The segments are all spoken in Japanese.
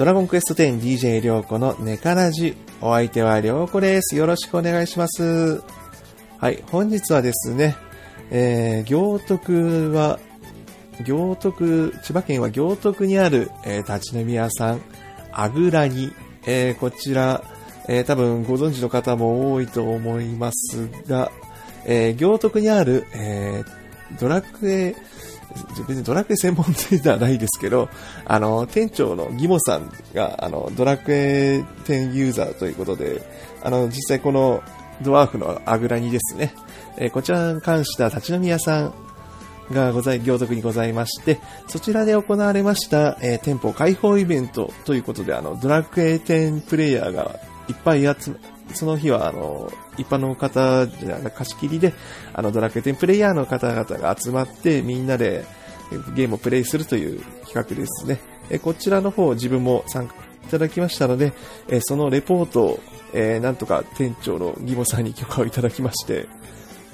ドラゴンクエスト 10DJ りょうこのネカラジ。お相手はりょうこです。よろしくお願いします。はい、本日はですね、えー、行徳は、行徳、千葉県は行徳にある、えー、立ち飲み屋さん、あぐらに、えー、こちら、えー、多分ご存知の方も多いと思いますが、えー、行徳にある、えー、ドラクエ、別にドラクエ専門店ではないですけど、あの、店長のギモさんが、あの、ドラクエ10ユーザーということで、あの、実際このドワーフのあぐらにですね、えーこちらに関した立ち飲み屋さんがござい、行徳にございまして、そちらで行われました、えー店舗開放イベントということで、あの、ドラクエ10プレイヤーがいっぱい集ま、その日は、あの、一般の方じゃ貸し切りで、あの、ドラクエ10プレイヤーの方々が集まって、みんなでゲームをプレイするという企画ですね。えこちらの方、自分も参加いただきましたので、えそのレポートを、えーなんとか店長のギモさんに許可をいただきまして、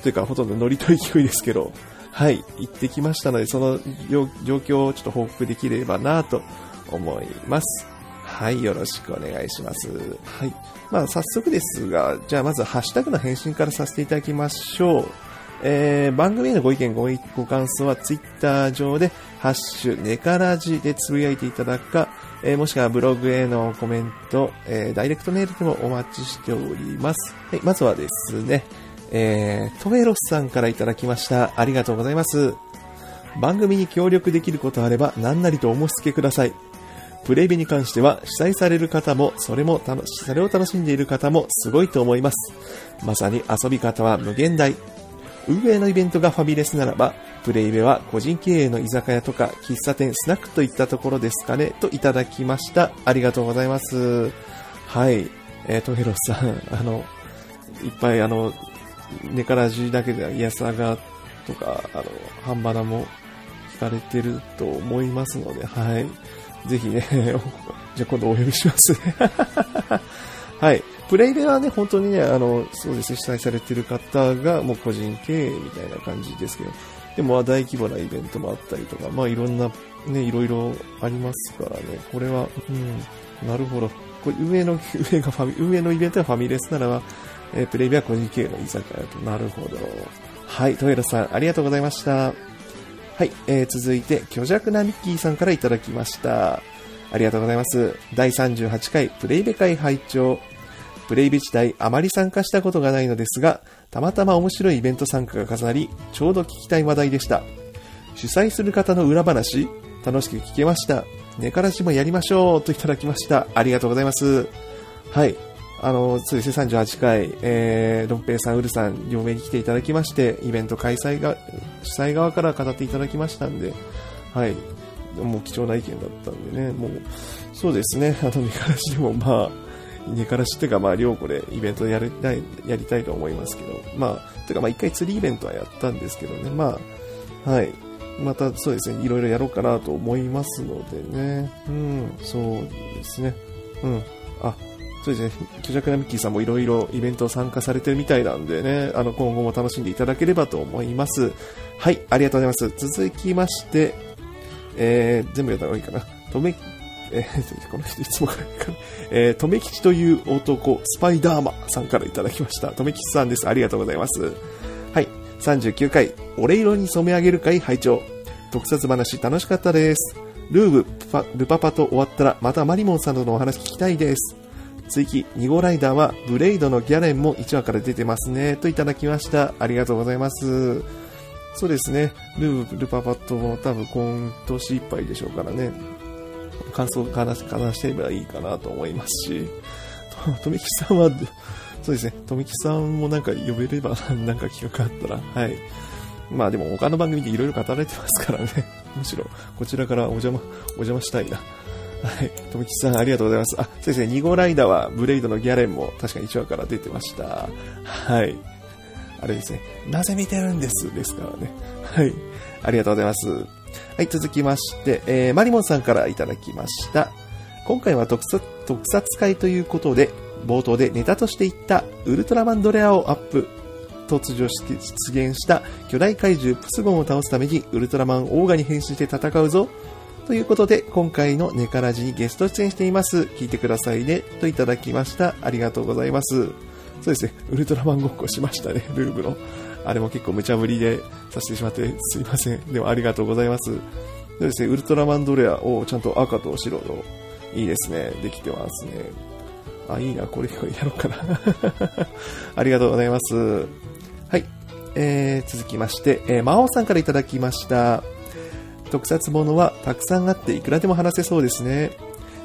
というか、ほとんどノリと勢いですけど、はい、行ってきましたので、その状況をちょっと報告できればなと思います。はい、よろしくお願いします。はい。まあ、早速ですが、じゃあまずハッシュタグの返信からさせていただきましょう。えー、番組へのご意見ご、ご感想はツイッター上で、ハッシュ、ネカラジでつぶやいていただくか、えーもしくはブログへのコメント、えーダイレクトメールでもお待ちしております。はい、まずはですね、えー、トメロスさんからいただきました。ありがとうございます。番組に協力できることあれば何なりとお申し付けください。プレイベに関しては主催される方もそれも楽しそれを楽しんでいる方もすごいと思います。まさに遊び方は無限大。運営のイベントがファミレスならば、プレイベは個人経営の居酒屋とか喫茶店、スナックといったところですかね、といただきました。ありがとうございます。はい。えー、トヘロスさん、あの、いっぱいあの、ネカラジだけではイヤサガとか、あの、ハンバナも聞かれてると思いますので、はい。ぜひね、じゃあ今度お呼びしますね。はい。プレイではね、本当にね、あの、そうですね、主催されてる方がもう個人経営みたいな感じですけど、でも大規模なイベントもあったりとか、まあいろんな、ね、いろいろありますからね、これは、うん、なるほど。これ上の、上がファミ、上のイベントはファミレスならば、えープレイベは個人経営の居酒屋と。なるほど。はい、トイロさん、ありがとうございました。はい、えー続いて、虚弱なミッキーさんからいただきました。ありがとうございます。第38回プレイベ会拝聴プレイベ自体あまり参加したことがないのですが、たまたま面白いイベント参加が重なり、ちょうど聞きたい話題でした。主催する方の裏話、楽しく聞けました。寝からしもやりましょうといただきました。ありがとうございます。はい。あの、そうですね、38回、えー、ロンペイさん、ウルさん、両名に来ていただきまして、イベント開催が、主催側から語っていただきましたんで、はい。もう貴重な意見だったんでね、もう、そうですね、あの、寝からしでもまあ、寝からしっていうか、まあ、両子でイベントやりたい、やりたいと思いますけど、まあ、てかまあ、一回釣りイベントはやったんですけどね、まあ、はい。またそうですね、いろいろやろうかなと思いますのでね。うん、そうですね。うん。そうですね、巨弱なミッキーさんもいろいろイベント参加されてるみたいなんでね、あの、今後も楽しんでいただければと思います。はい、ありがとうございます。続きまして、えー、全部やった方がいいかな。とめ、えー、この人いつもかか。えー、とめきちという男、スパイダーマさんからいただきました。とめきちさんです。ありがとうございます。はい。39回、オレ色に染め上げる会拝聴特撮話楽しかったです。ルーブ、ルパパと終わったら、またマリモンさんとのお話聞きたいです。追記、2号ライダーは、ブレイドのギャレンも1話から出てますね。といただきました。ありがとうございます。そうですね。ルー、ルパパとも多分今年いっぱいでしょうからね。感想を話し話してればいいかなと思いますし、と、とめきさんは、そうですね、とめきさんもなんか呼べれば、なんか企画あったら、はい。まあでも他の番組でいろいろ語られてますからね。むしろ、こちらからお邪魔、お邪魔したいな。はい。とめきさん、ありがとうございます。あ、そうですね、2号ライダーは、ブレイドのギャレンも確かに1話から出てました。はい。あれですね、なぜ見てるんですですからね。はい。ありがとうございます。はい、続きまして、えー、マリモンさんからいただきました。今回は特撮特撮会ということで、冒頭でネタとして言ったウルトラマンドレアをアップ。突如出現した巨大怪獣プスゴンを倒すためにウルトラマンオーガに変身して戦うぞということで、今回のネカラジにゲスト出演しています。聞いてくださいね。といただきました。ありがとうございます。そうですね、ウルトラマンごっこしましたね、ルーブの。あれも結構無茶ぶりでさせてしまってすいません。でもありがとうございます。そうですね、ウルトラマンドレアをちゃんと赤と白の、いいですね、できてますね。あ、いいな、これやろうかな。ありがとうございます。はい。えー、続きまして、えー、魔王さんからいただきました。特撮ものはたくさんあっていくらでも話せそうですね。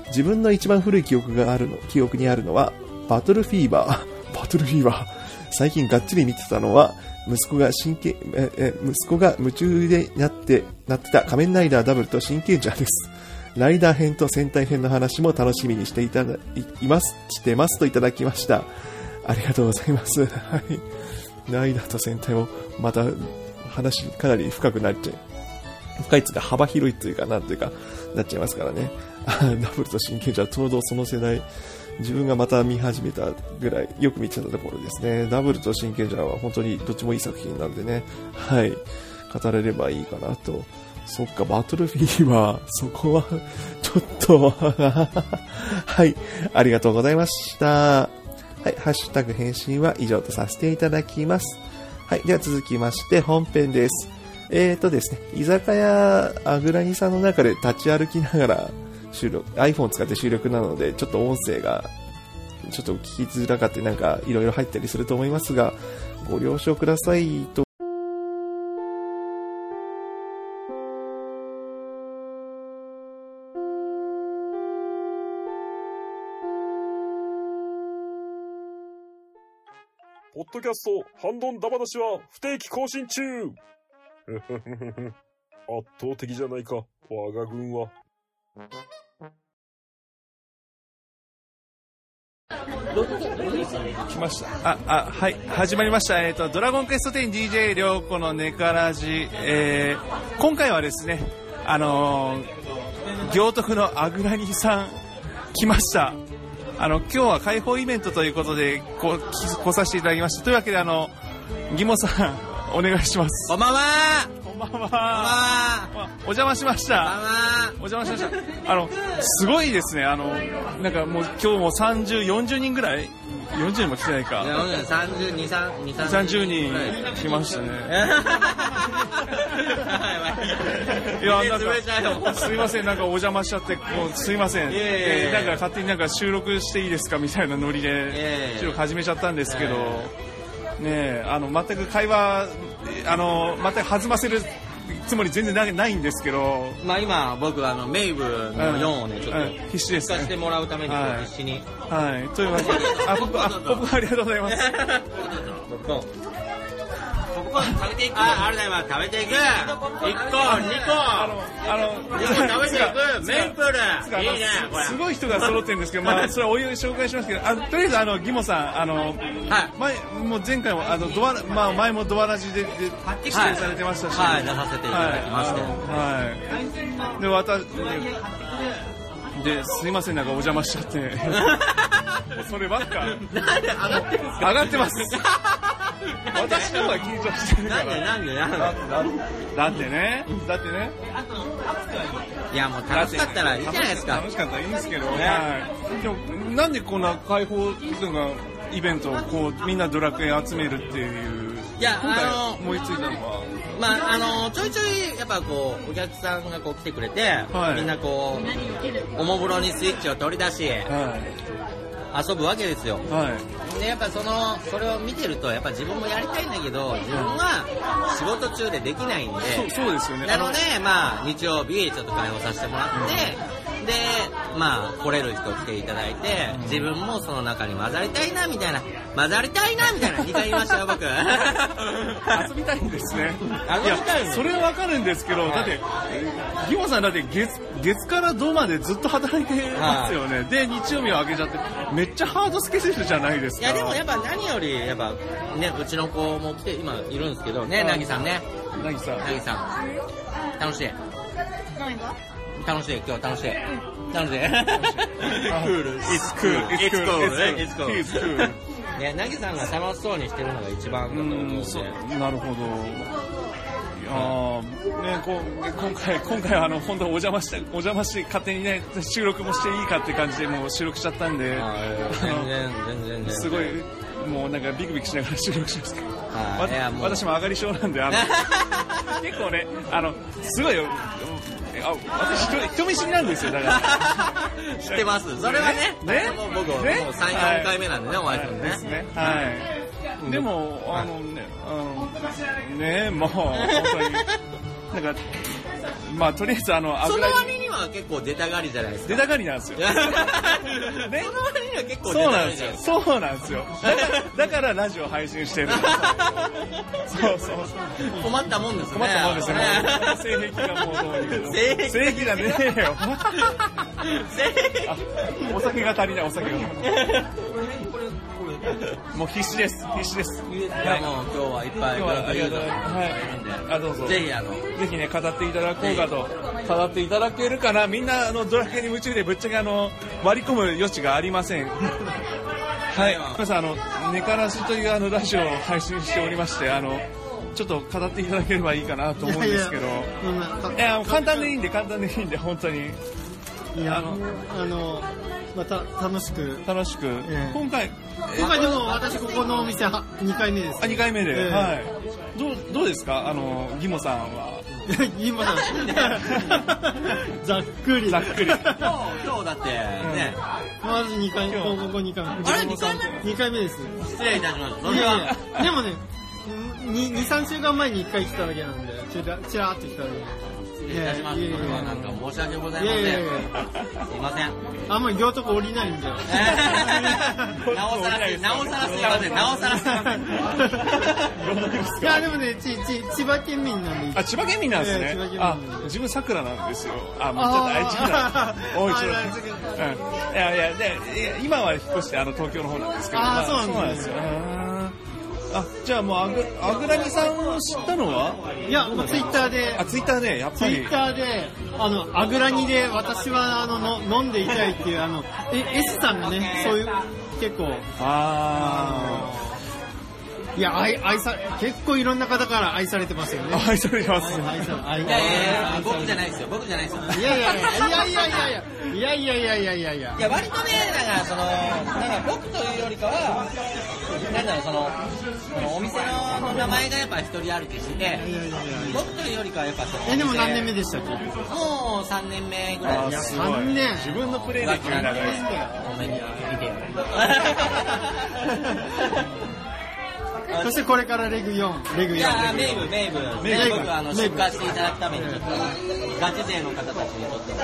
自分の一番古い記憶があるの、記憶にあるのは、バトルフィーバー。バトルフィーバー。最近がっちり見てたのは、息子が真剣、え、え、息子が夢中でなって、なってた仮面ライダーダブルと真剣ジャーです。ライダー編と戦隊編の話も楽しみにしていただ、いいます、してますといただきました。ありがとうございます。はい。ライダーと戦隊も、また、話かなり深くなっちゃう。深いつうか幅広いというか、なんというか、なっちゃいますからね。ダブルと真剣じゃちょうどその世代、自分がまた見始めたぐらい、よく見てたところですね。ダブルと真剣じゃは本当にどっちもいい作品なんでね。はい。語れればいいかなと。そっか、バトルフィーバー、そこは、ちょっと、はい。ありがとうございました。はい。ハッシュタグ返信は以上とさせていただきます。はい。では続きまして、本編です。えーとですね、居酒屋あぐらにさんの中で立ち歩きながら収録、iPhone を使って収録なので、ちょっと音声がちょっと聞きづらかってなんかいろいろ入ったりすると思いますが、ご了承くださいと。ポッドキャスト、ハンドンダ話は不定期更新中圧倒的じゃないか、我が軍は。来ました。あ、あ、はい、始まりました。えっ、と、ドラゴンクエスト 10DJ 涼子のネカラジ、えー、今回はですね、あのー、行徳のアグラニさん、来ました。あの、今日は開放イベントということで、こう、来来させていただきました。というわけで、あの、ギモさん、お願いします。こんばんはこんばんは。お邪魔しました。お邪魔しました。あの、すごいですね。あの、なんかもう今日も30、40人ぐらい ?40 人も来てないか。32、3、2、3 30人来ましたね。いや、なんか、すいません、なんかお邪魔しちゃって、もうすいません。なんか勝手になんか収録していいですかみたいなノリでえ、収録始めちゃったんですけど、ねえ、あの、全く会話、あの、全く弾ませるつもり全然なないんですけど、まあ今、僕、あの、メイブの4をね、ちょっうんと、必死ですね聞かせてもらうために、はい必死に。はい。というわけで、あ、ポップ、あ、ポップありがとうございます。コーン。食べていく。あ、ありがとうございます。食べていく。1個、2個。あの、あの、2個食べていく。メイプル。いいね、これ。すごい人が揃ってるんですけど、まあ、それはお湯で紹介しますけど、あとりあえず、あの、ギモさん、あの、はい。前、もう前回も、あの、ドアラ、まあ、前もドアラジで、で、出演されてましたし、はい、出させていただきまして。はい。はい。で、私、で、で、すいません、なんかお邪魔しちゃって。そればっか。なんで上がってるんですか？上がってます。私の方が緊張してるかなんで、ら。なんで、なんで？だってね、だってね。いや、もう楽しかったらいいじゃないですか楽。しかったらいいんですけど、はい。でも、なんでこんな開放とかイベントをこう、みんなドラクエ集めるっていう。いやあの思いついたのは。まあ、あのちょいちょいやっぱこうお客さんがこう来てくれて、はいみんなこうおもむろにスイッチを取り出しは遊ぶわけですよい。はい。でやっぱそのそれを見てるとやっぱ自分もやりたいんだけど自分は仕事中でできないんでそうですよね。なのでまあ日曜日ちょっと開放させてもらって、でまあ来れる人来ていただいて、自分もその中に混ざりたいなみたいな混ざりたいなみたいな2回言いましたよ僕。遊びたいんですね。遊びたいそれはわかるんですけど、だって、ギモさんだって月、月から土までずっと働いてますよね。で、日曜日を開けちゃって、めっちゃハードスケジュールじゃないですか。いやでもやっぱ何よりやっぱねうちの子も来て今いるんですけどねはい。なぎさんね。なぎさん。なぎさん。楽しい楽しい今日楽しい楽しいあ It's cool. It's cool. cool. It's cool. cool. It's cool. いやなぎさんが楽しそうにしてるのが一番だと思うんうなるほど。いやーね、こう今回、今回はあの本当お邪魔して、お邪魔して、勝手にね、収録もしていいかって感じで、もう収録しちゃったんで、全然全然すごい、もうなんかビクビクしながら収録しますけど、私も上がり症なんで、あの 結構ね、あのすごいよ、あ私人、人見知りなんですよ、だから。知ってます。それはねね？もう僕もうね3、4回目なんでね、お会いするのね。ですね。はい。でも、あのね、あの、ね、もう、本当に、なんか、まあ、とりあえず、あの、その油には結構出たがりじゃないですか出たがりなんですよ。そのね割には結構出たがりじゃないです。かそうなんですよ。だから、ラジオ配信してる。そ うそうそう。困ったもんですね困ったもんですね 性癖がもうどうにか。性癖ねえよ。お酒が足りない、お酒が。もう必死です。必死です。いやもう今日はいっぱいはありがとうございます。はい。あ、どうぞ。ぜひあのぜひね、語っていただこうかと。語っていただけるかなみんな、あの、ドラクエに夢中でぶっちゃけあの、割り込む余地がありません。はい。皆さん、あの、ネカラジというあの、ラジオを配信しておりまして、あの、ちょっと語っていただければいいかなと思うんですけど。いや、簡単でいいんで、簡単でいいんで、本当に。いや、あのあの、また楽しく。楽しく。ええ今回、今回でも私ここのお店は2回目です。あ、2回目で、ええはい。どう、どうですか？あの、ギモさんは。今だ。ざっくり。ざっくり。今日今日だってねまず2回目、こここ2回目。あれ二回目 ?2 回目です。失礼いたしますそいやいや、でもね、2、3週間前に1回来ただけなんで、ちらちらっと来ただけ。失礼いたしますいやいやいやそれはなんか申し訳ございませんいやいやいやすいませんあんまり行徳降りないんだよ。なおさらすなおさらすいませんなおさらすいませんいや、でもね、ち、ち、千葉県民なんで。あ、千葉県民なんですねあ、自分桜なんですよ。あ、もうちょっと愛知県だ。おい、ち。いやいや、で、いや今は引っ越して、あの、東京の方なんですけど。あそうなんですよ。あじゃあもう、あぐ、あぐらにさんを知ったのは？いや、もうツイッターであ、、ツイッターで、やっぱりツイッ。ターで、あの、あぐらにで私はあのの飲んでいたいっていう、あの、え S さんがね、そういう、結構、あいや、愛、愛さ、結構いろんな方から愛されてますよね。ー。愛されてます。愛され、愛いやいやいや僕じゃないですよ僕じゃないですよいやいやいやいやいやいやいやいやいやいやいやいやいやいや割とねなんかそのなんか僕というよりかはなんだろうそのお店の名前がやっぱ一人歩きして僕というよりかはやっぱそのえ、でも何年目ででしたっけ？もう3年目ぐらい。ですすごい。3年。自分のプレイ歴より長いで。す。ごめん見てよそしてこれからレグ4、レグ4。いやーメイブメイブ。メイブ。僕あの出荷していただくためにガチ勢の方たちにちょっと。す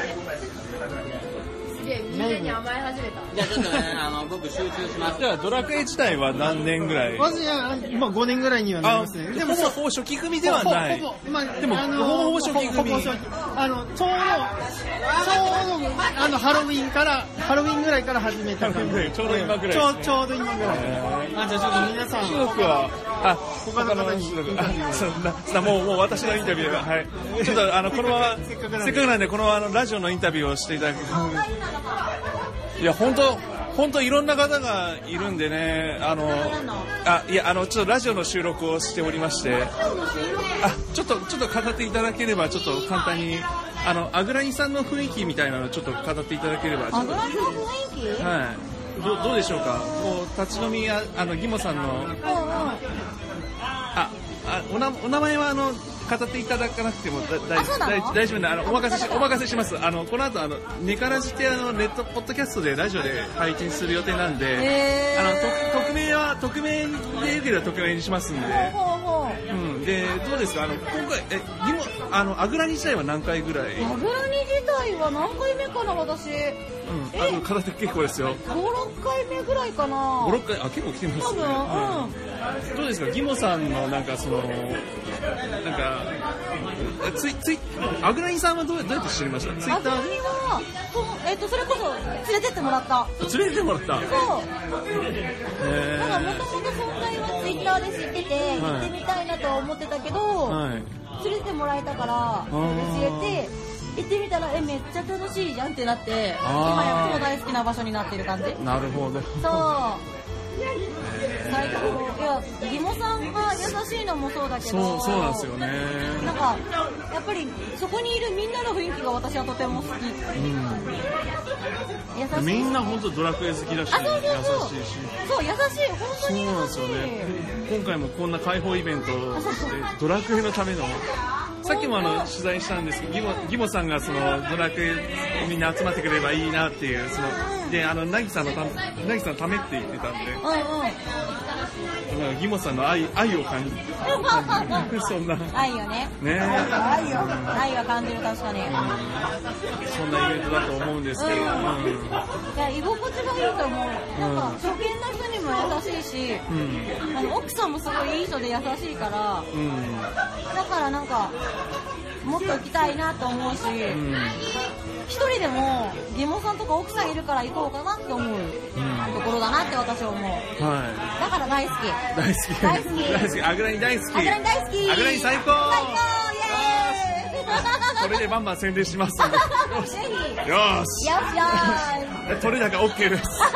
げえみんなに甘え始めたじゃあちょっとねあの僕集中しますじゃあ、ドラクエ自体は何年ぐらい？まず、今5年ぐらいにはなりあ、ますね。でも、ほぼほぼ初期組ではない。ほぼほぼまあ、でもあのほぼほぼ初期組ほぼほぼ初期あの、ちょうど、ちょうど、あの、ハロウィンから、ハロウィンぐらいから始めた感じ。ちょうど今ぐらいちょうですねちょうど今ぐらい。あ、じゃあちょっと皆さん、中国は、あ、他の方にそんな、そんなもう、もう私のインタビューが、はい。ちょっと、あの、このまま、せっかくなんで、このあの、ラジオのインタビューをしていただく。いや、本当本当いろんな方がいるんでね、あの、あ、いや、あの、ちょっとラジオの収録をしておりまして、あ、ちょっと、ちょっと語っていただければ、ちょっと簡単に、あの、あぐらにさんの雰囲気みたいなのをちょっと語っていただければ、ちょっと。油の雰囲気？はい。どどうでしょうか？こう、立ち飲みや、あの、ギモさんの、あ、あおなお名前はあの語っていただかなくてもだ大丈夫なあのお任せしお任せします。あのこの後あのネカラジってあのネットポッドキャストでラジオで配信する予定なんで、あのと匿名は匿名でよければ匿名にしますんで、ほうん、でどうですか？あの今回えギモあのあぐらに自体は何回ぐらい、うん、油煮自体は何回目かな私。あの語って結構ですよ。56回目ぐらいかな。56回？あ結構来てます多分。うん。どうですか、ギモさんのなんかその、なんか、ツイツイアグラインさんはどうどうやって知りました？ツイッター？油煮はとえっとそれこそ連れてってもらった。で連れてってもらった。そう。へなんかもともとその会はターで知ってて行ってみたいなとは思ってたけど、はい。連れてもらえたからー。連れて行ってみたらえめっちゃ楽しいじゃんってなって今やっと大好きな場所になってる感じ。なるほど。そう。最高いや、ギモさんが優しいのもそうだけど、そうそうなんですよねなんか、やっぱりそこにいるみんなの雰囲気が私はとても好き。優しい。みんな本当ドラクエ好きだし。優しいしそう、優しい。本当そうに優しい。なんですよね今回もこんな開放イベントドラクエのためのさっきもあの取材したんですけどギモギモさんがそのドラクエみんな集まってくれればいいなっていうそのであのんのたナギさんのためって言ってたんでうんうん。なんかギモさんの愛愛を感じる そんな。ね愛よね。え愛よ。愛は感じる、確かに。そんなイベントだと思うんですけど、うん。いや、居心地がいいと思う。なんか、初見の人にも優しいし、あの奥さんもすごいいい人で優しいから、うんうん。だからなんか、もっと行きたいなと思うし、うん。一人でも、ギモさんとか奥さんいるから行こうかなって思うところだなって私は思う。はだから大好き。い大好き。大好き。大好き。アグラニ大好き。アグラニ大好き。アグラニ最高。最高イエーイ。それでバンバン宣伝しますぜひ。よし。っしゃーい。取れ高 OK です。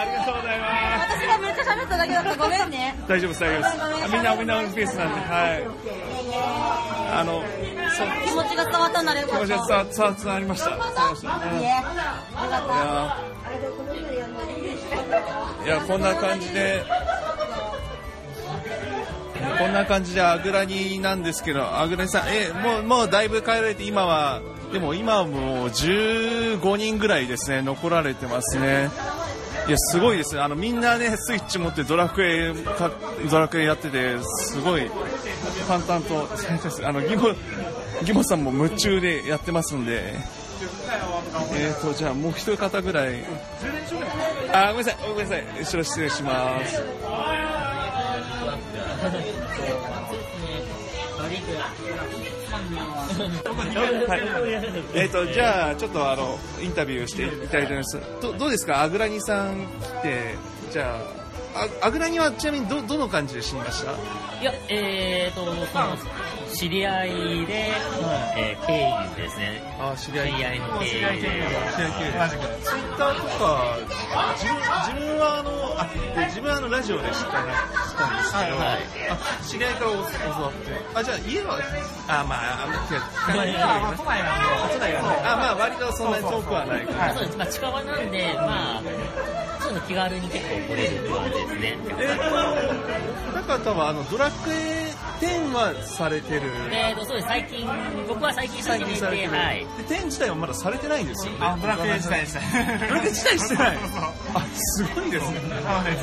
ありがとうございます。私がめっちゃ喋っただけだったごめんね。大丈夫です大丈夫です。あみんなみんなオンペースなんで。はいあの気持ちが伝わったんならよ気かった。持ちが伝わ伝わ伝わりました。いやいやこんな感じで。こんな感じでアグラニなんですけどアグラニさんえもうもうだいぶ帰られて今は。でも今はもう15人ぐらいですね残られてますね。いやすごいです。ねあのみんなねスイッチ持ってドラクエかドラクエやっててすごい淡々とあのギモギモさんも夢中でやってますんで。えーとじゃあもう一方ぐらい。あごめんなさい。ごめんなさい。後ろ失礼します。はい、えー、とじゃあ、ちょっとあのインタビューしていただいてます。どどうですか、アグラニさん来て、じゃあ、あアグラニはちなみにどどの感じで死にました？いや、えーと、その、知り合いで、えー、経緯ですね。あ知り合い。知り合いの経。ツイッターとか、自分自分はあのあで自分はあのラジオで知った知ったんですけど、はいはい。あ知り合いから教わって、あじゃあ家は、あまあ都内なんで、都内なんで、あまあ割とそんなに遠くはないから。そうです。まあ、近場なんで、まあ、ちょっと気軽に結構来れるって感じですね。えーと、中田はあのドラクエ10はされてる？えーと、そうです。最近、僕は最近最近されてる。はい。で、10自体はまだされてないんですよね。あ、ドラクエ自体でした。ドラクエ自体してない。あ、すごいですね。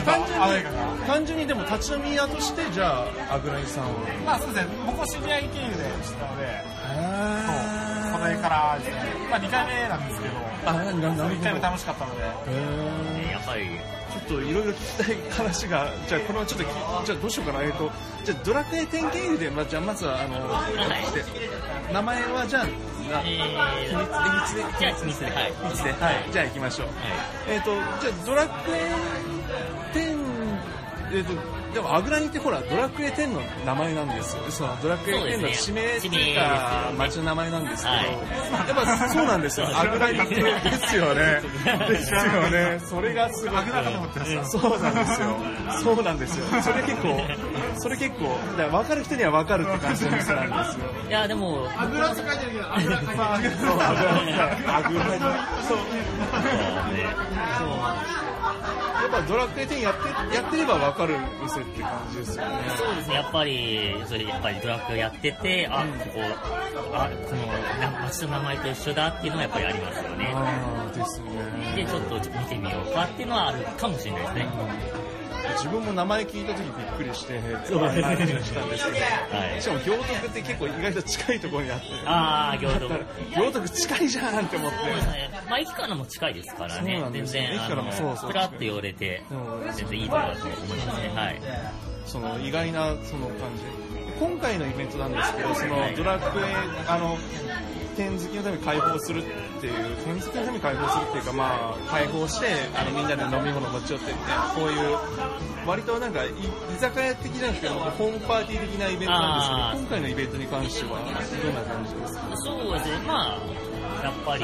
単純。に、単純にでも立ち飲み屋として、じゃあ、アグラニさんを。まあそうですね、僕は知り合い経由で知ったので、あそれからですね、まあ2回目なんですけど、あ、な、な、なるほど。1回目楽しかったので、へーやっぱり、ちょっといろいろ聞きたい話が、じゃあこのちょっとき、じゃあどうしようかな、えっと、じゃあドラクエ10経由で、まあ、じゃあまずは、あの、い。して名前はじゃあ、なえ秘密で、秘密で、ー、じゃあ秘密で、はい。秘密で、はい、じゃあ行きましょう。えっ、と、じゃあドラクエ10、えっ、と、でもアグラニってほら、ドラクエ10の名前なんですよ。そのドラクエ10の地そう名っていうか町の名前なんですけど、はいやっぱそうなんですよ。アグラニってですよね。ですよね。それがすごい。アグラかと思ってましたそうなんですよ。そうなんですよ。それ結構、それ結構、だ分かる人には分かるって感じの店なんですよ。いや、でも、あぐらって書いてるけど、あぐら書いてるアグラニ。アグラニ。そう。やっぱドラクエ10やってやってれば分かる店って感じですよね。そうですね、やっぱり、それやっぱりドラッグやってて、あ、ここ、あ、このな街の名前と一緒だっていうのはやっぱりありますよね。ああですね。で、ちょっと見てみようかっていうのはあるかもしれないですね。自分も名前聞いた時びっくりして、そうですね話をしたんですけど、は いしかも行徳って結構意外と近いところにあって、あー、行徳。行徳近いじゃんって思って。そうですね。まあ、駅からも近いですからね全然、駅からもそうそうふらっと寄れてうん、全然いいところだと思いますね。はい。その意外なその感じ今回のイベントなんですけどそのはいドラクエあの点好きのために解放するっていう点好きのために開放するっていうかまあ開放してあのみんなで飲み物持ち寄ってみたいなこういう割となんか居酒屋的じゃなくてホームパーティー的なイベントなんですけど今回のイベントに関してはどんな感じですかそうですね、まあ、やっぱり、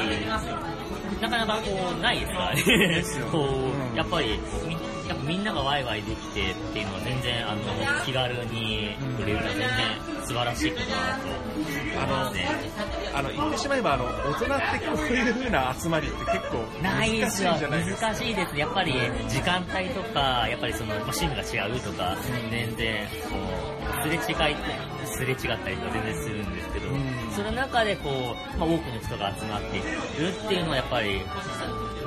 なかなかこう、ないですからね。こう、うんやっぱり、みやっぱみんながワイワイできてっていうのは全然、あの、気軽に売れるのは全然素晴らしいことだなと思いますね。あの、言ってしまえば、あの、大人ってこういう風な集まりって結構難しいですよ。じゃないですか。難しいです。やっぱり、時間帯とか、やっぱりその、まあ趣味が違うとか、全然、こう、すれ違い、すれ違ったりとか全然するんですその中でこう、まあ多くの人が集まっているっていうのはやっぱり、や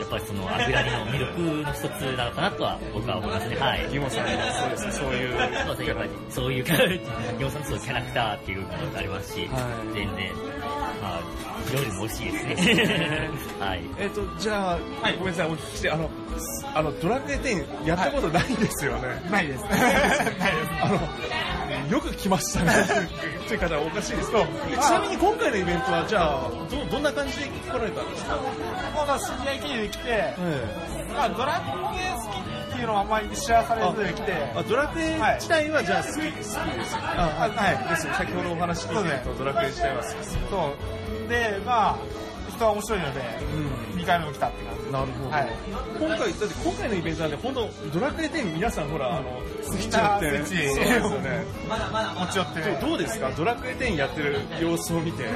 っぱりその、アグラリの魅力の一つなのかなとは僕は思いますね。はい。ギモさんもそうですね、そういう。そうですね、やっぱりそういうキャラ、ギモさんのそういうキャラクターっていうのがありますし、はい全然、まあ、料理も美味しいですね。はい。えっ、と、じゃあ、ごめんなさい、お聞きして、あの、あの、ドラクエ10やったことないんですよね。ないです。ないです。あの、よく来ましたね。という方はおかしいですけど、ちなみに今回のイベントは、じゃあ、ど、どんな感じで来られたんですか？知り合い経由で来て、えまあドラクエ好きっていうのはあんまり知らされずで来て、あドラクエ自体はじゃあ好き、好きですよ。あ、はいですよ。先ほどお話聞いてると、ドラクエ自体は好きです。そう。で、まあ、人は面白いので、2回目も来たって感じ。なるほど。はい。今回、だって今回のイベントなんで、本当ドラクエ10皆さんほら、あの、スイッチみんなやって、そうですよね。持ち寄って、どうどうですか？ドラクエ10やってる様子を見て。いや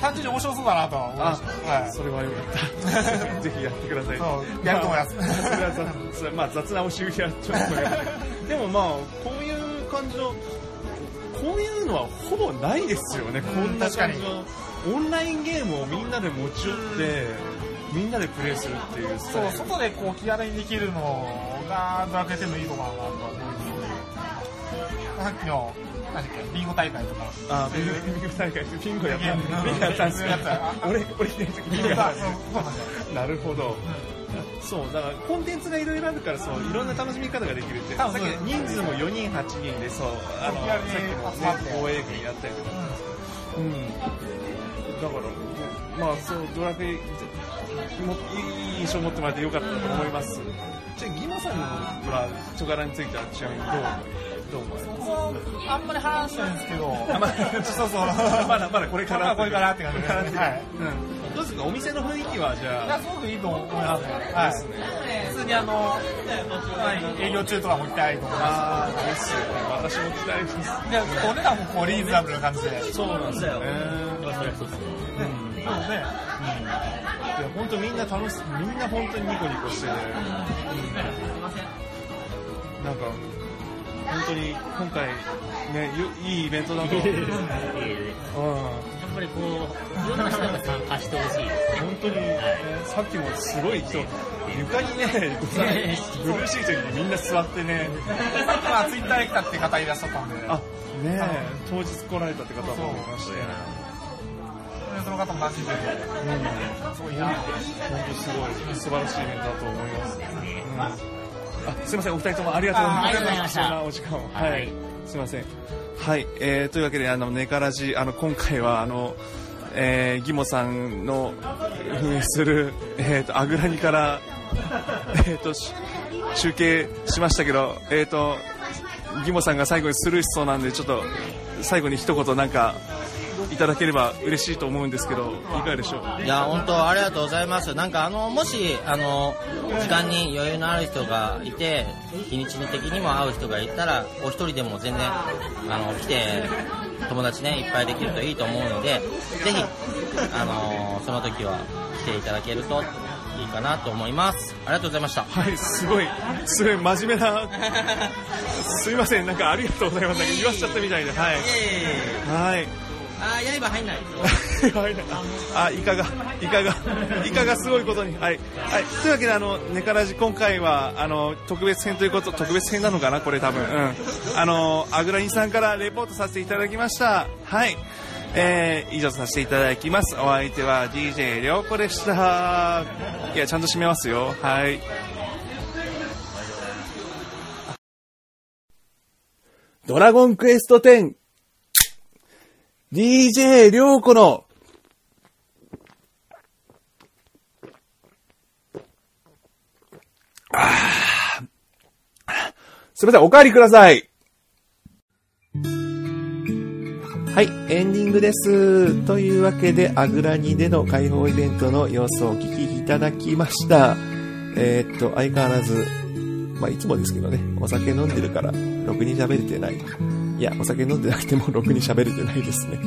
単純に面白そうだなとは思いまあした。はい。それはよかった。ぜひやってください。そうやると思いますあそれはまあ 雑なおし売りはちょっとでもまあ、こういう感じの、こういうのはほぼないですよね、こんな感じの。オンラインゲームをみんなで持ち寄って、みんなでプレイするっていうそう。外でこう気軽にできるのがドラクエ10のいいところだなとは思いますさっきの、何だっけ、ビンゴ大会とか。あ、ビンゴ、ビンゴ大会、ビンゴやった。ビンゴやったんですやったか俺、俺いない時ビンゴやったなるほど。そう、だからコンテンツがいろいろあるから、そう、いろんな楽しみ方ができるって。さっき人数も4人、8人で、そう、あの、さっきのね、防衛軍やったりとか。うん。だから、まあ、そう、ドラクエ、もいい印象を持ってもらってよかったと思います。じゃあ、ギマさんは、チョカラについてはちなみにどう、どう思われます？あんまり話してないんですけど、あまだそうそう。まだまだこれからこれからって感じですね。はい。うん。どうですか？お店の雰囲気は、じいや、ゃすごくいいと思いますね。はい。普通にあの、営業中とかも行きたいと思いまあ、あーですよね。私も期待です。す。で、お値段もこうリーズナブルな感じで。そうなんですよね。それは一つのそうね。いや本当みんな楽しみんな本当にニコニコしてね、なんか本当に今回ねゆいいイベントだと、うん、いいですやっぱりこう、いろんな人が参加してほしいですね。本当に、ねさっきもすごい人床にねブルーシートにみんな座ってねまあ、ツイッターで来たって方いらっしゃったんで、あねえ当日来られたって方もいましてその方も馴染んでるうんすごいな。本当すごい素晴らしいイベントだと思います、うんあすいません。お二人ともありがとうございますあありがとうございました。お時間をはい、はいすいませんはい、えー、というわけであのネカラジあの今回はあのえー、ギモさんの運営する、えー、とアグラニから、えー、とし集計しましたけど、えー、とギモさんが最後にスルーしそうなんでちょっと最後に一言なんか。ただければ嬉しいと思うんですけどいかがでしょう？いや、本当ありがとうございます。なんかあの、もし、あの、時間に余裕のある人がいて、日にちに的にも会う人がいたら、お一人でも全然、あの、来て、友達ね、いっぱいできるといいと思うので、ぜひ、あの、その時は来ていただけるといいかなと思います。ありがとうございました。はい、すごい、すごい真面目な、すいません、なんかありがとうございます。なんか言わしちゃったみたいで、はい。はい。あー、刃入んない。あ、イカが、イカが、イカがすごいことに。はい。はい。というわけで、あの、ネカラジ今回は、あの、特別編ということ、特別編なのかなこれ多分。うん。あの、アグラニさんからレポートさせていただきました。はい。えー、以上させていただきます。お相手は DJ りょうこでした。いや、ちゃんと締めますよ。はい。ドラゴンクエスト10 DJ りょうこのすみません、お帰りください。はい、エンディングです。というわけで、アグラニでの開放イベントの様子をお聞きいただきました。えーっと、相変わらず、まあ、いつもですけどね、お酒飲んでるから、ろくに喋れてない。いや、お酒飲んでなくてもろくに喋れてないですね。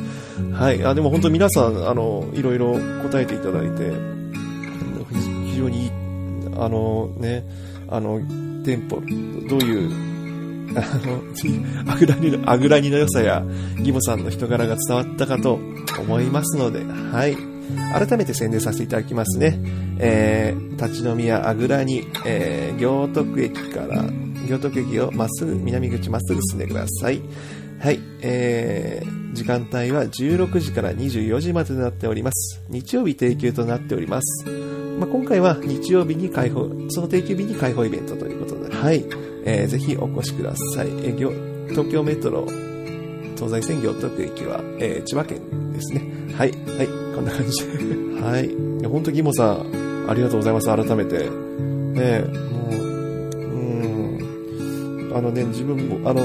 はい。あ、でも本当皆さん、あの、いろいろ答えていただいて、非常にいい、あのね、あの、テンポ、どういう、あの、あぐらにの、あぐらにの良さや、ギモさんの人柄が伝わったかと思いますので、はい。改めて宣伝させていただきますね。えー、立ち飲み屋あぐらに、えー、行徳駅から、行徳駅をまっすぐ、南口まっすぐ進んでください。はい、えー、時間帯は16時から24時までとなっております。日曜日提供となっております。まあ、今回は日曜日に開放、その定休日に開放イベントということで、はい、えー、ぜひお越しください。えー、東京メトロ東西線行徳駅は、えー千葉県ですね。はい、はい、こんな感じで。はい。本当ギモさん、ありがとうございます、改めて。ね、もう、あのね、自分も、あの、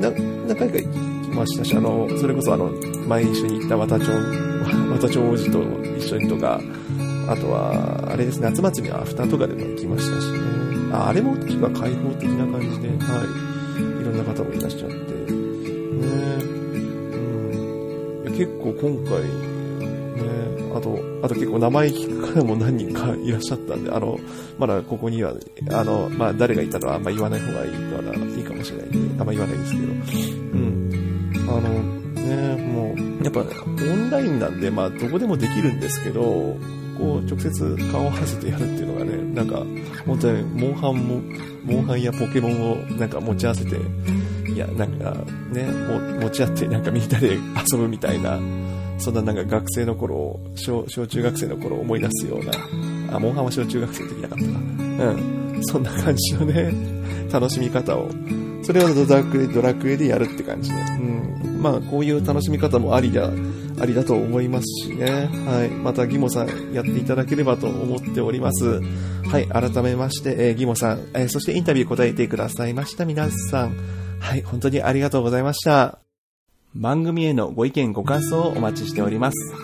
何回か行きましたし、あの、それこそあの、前一緒に行った綿町、綿町王子と一緒にとか、あとは、あれですね、夏祭りのアフターとかでも行きましたしね。ああれも確か開放的な感じで、はい。いろんな方もいらっしゃって。ねうん。結構今回、あと、あと結構生意気方も何人かいらっしゃったんで、あの、まだここには、あの、まあ誰がいたのはあんま言わない方がいいから、いいかもしれないんで、あんま言わないですけど。うん。あの、ねもう、やっぱ、オンラインなんで、まあどこでもできるんですけど、こう、直接顔を合わせてやるっていうのがね、なんか、本当に、モンハンも、モンハンやポケモンをなんか持ち合わせて、いや、なんかね、も持ち合ってなんかみんなで遊ぶみたいな、そんななんか学生の頃、小、小中学生の頃を思い出すような、あ、モンハンは小中学生の時なかったか。うん。そんな感じのね、楽しみ方を、それをドラクエ、ドラクエでやるって感じで。うん。まあ、こういう楽しみ方もありだ、ありだと思いますしね。はい。また、ギモさんやっていただければと思っております。はい。改めまして、えーギモさん、えーそしてインタビュー答えてくださいました皆さん。はい。本当にありがとうございました。番組へのご意見ご感想をお待ちしております。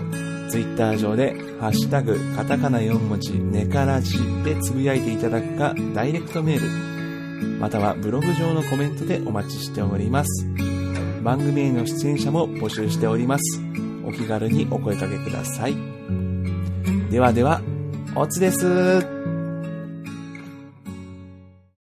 ツイッター上で、ハッシュタグ、カタカナ4文字、ネカラジでつぶやいていただくか、ダイレクトメール、またはブログ上のコメントでお待ちしております。番組への出演者も募集しております。お気軽にお声掛けください。ではでは、おつです。